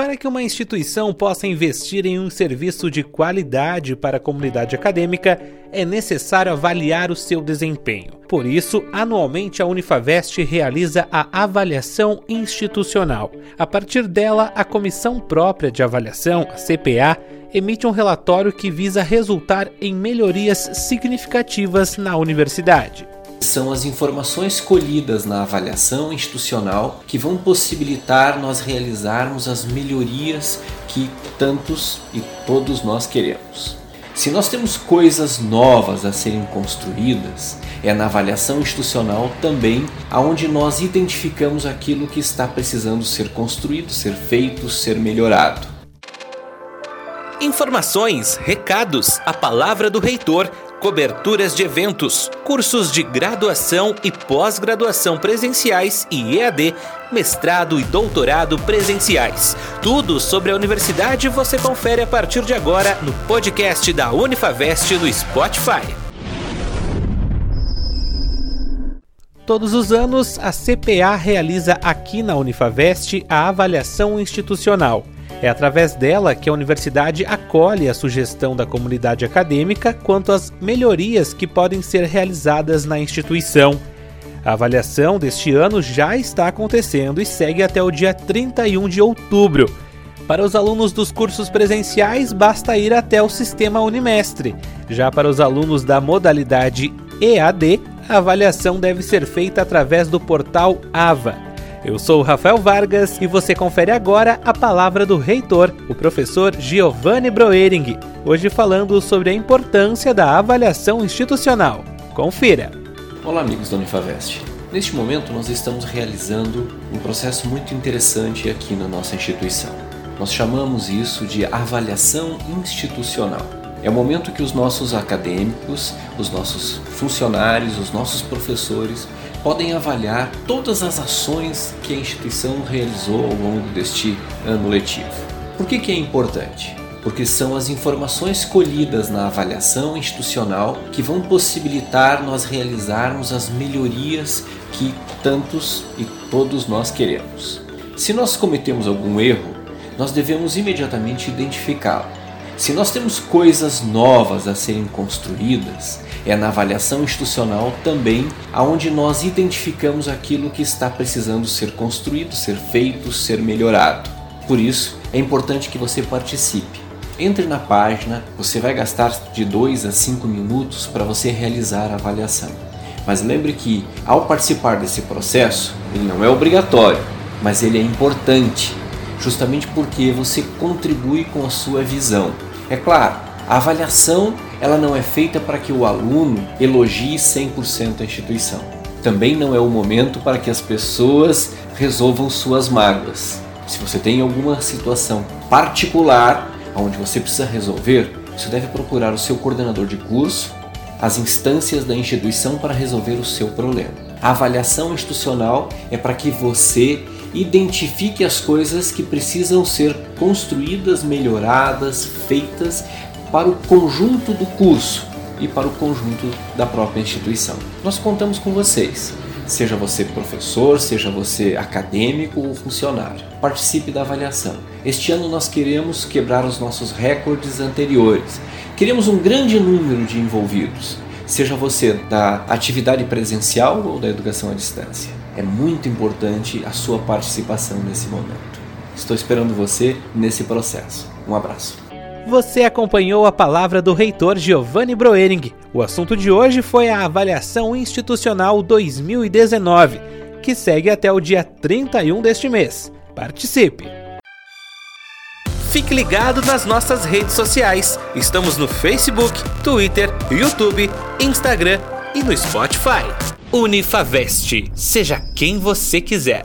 Para que uma instituição possa investir em um serviço de qualidade para a comunidade acadêmica, é necessário avaliar o seu desempenho. Por isso, anualmente a Unifavest realiza a avaliação institucional. A partir dela, a Comissão Própria de Avaliação, a CPA, emite um relatório que visa resultar em melhorias significativas na universidade são as informações colhidas na avaliação institucional que vão possibilitar nós realizarmos as melhorias que tantos e todos nós queremos. Se nós temos coisas novas a serem construídas, é na avaliação institucional também aonde nós identificamos aquilo que está precisando ser construído, ser feito, ser melhorado. Informações, recados, a palavra do reitor coberturas de eventos, cursos de graduação e pós-graduação presenciais e EAD, mestrado e doutorado presenciais. Tudo sobre a universidade você confere a partir de agora no podcast da Unifavest no Spotify. Todos os anos, a CPA realiza aqui na Unifavest a avaliação institucional. É através dela que a universidade acolhe a sugestão da comunidade acadêmica quanto às melhorias que podem ser realizadas na instituição. A avaliação deste ano já está acontecendo e segue até o dia 31 de outubro. Para os alunos dos cursos presenciais, basta ir até o sistema Unimestre. Já para os alunos da modalidade EAD, a avaliação deve ser feita através do portal AVA. Eu sou o Rafael Vargas e você confere agora a palavra do reitor, o professor Giovanni Broering, hoje falando sobre a importância da avaliação institucional. Confira! Olá, amigos da Unifavest. Neste momento, nós estamos realizando um processo muito interessante aqui na nossa instituição. Nós chamamos isso de avaliação institucional. É o momento que os nossos acadêmicos, os nossos funcionários, os nossos professores podem avaliar todas as ações que a instituição realizou ao longo deste ano letivo. Por que, que é importante? Porque são as informações colhidas na avaliação institucional que vão possibilitar nós realizarmos as melhorias que tantos e todos nós queremos. Se nós cometemos algum erro, nós devemos imediatamente identificá-lo se nós temos coisas novas a serem construídas, é na avaliação institucional também aonde nós identificamos aquilo que está precisando ser construído, ser feito, ser melhorado. Por isso, é importante que você participe. Entre na página, você vai gastar de 2 a 5 minutos para você realizar a avaliação. Mas lembre que, ao participar desse processo, ele não é obrigatório, mas ele é importante, justamente porque você contribui com a sua visão. É claro, a avaliação ela não é feita para que o aluno elogie 100% a instituição. Também não é o momento para que as pessoas resolvam suas mágoas. Se você tem alguma situação particular onde você precisa resolver, você deve procurar o seu coordenador de curso, as instâncias da instituição para resolver o seu problema. A avaliação institucional é para que você identifique as coisas que precisam ser construídas, melhoradas, feitas para o conjunto do curso e para o conjunto da própria instituição. Nós contamos com vocês. Seja você professor, seja você acadêmico ou funcionário. Participe da avaliação. Este ano nós queremos quebrar os nossos recordes anteriores. Queremos um grande número de envolvidos, seja você da atividade presencial ou da educação à distância. É muito importante a sua participação nesse momento. Estou esperando você nesse processo. Um abraço. Você acompanhou a palavra do reitor Giovanni Broering. O assunto de hoje foi a avaliação institucional 2019, que segue até o dia 31 deste mês. Participe! Fique ligado nas nossas redes sociais. Estamos no Facebook, Twitter, YouTube, Instagram e no Spotify. Unifavest. Seja quem você quiser.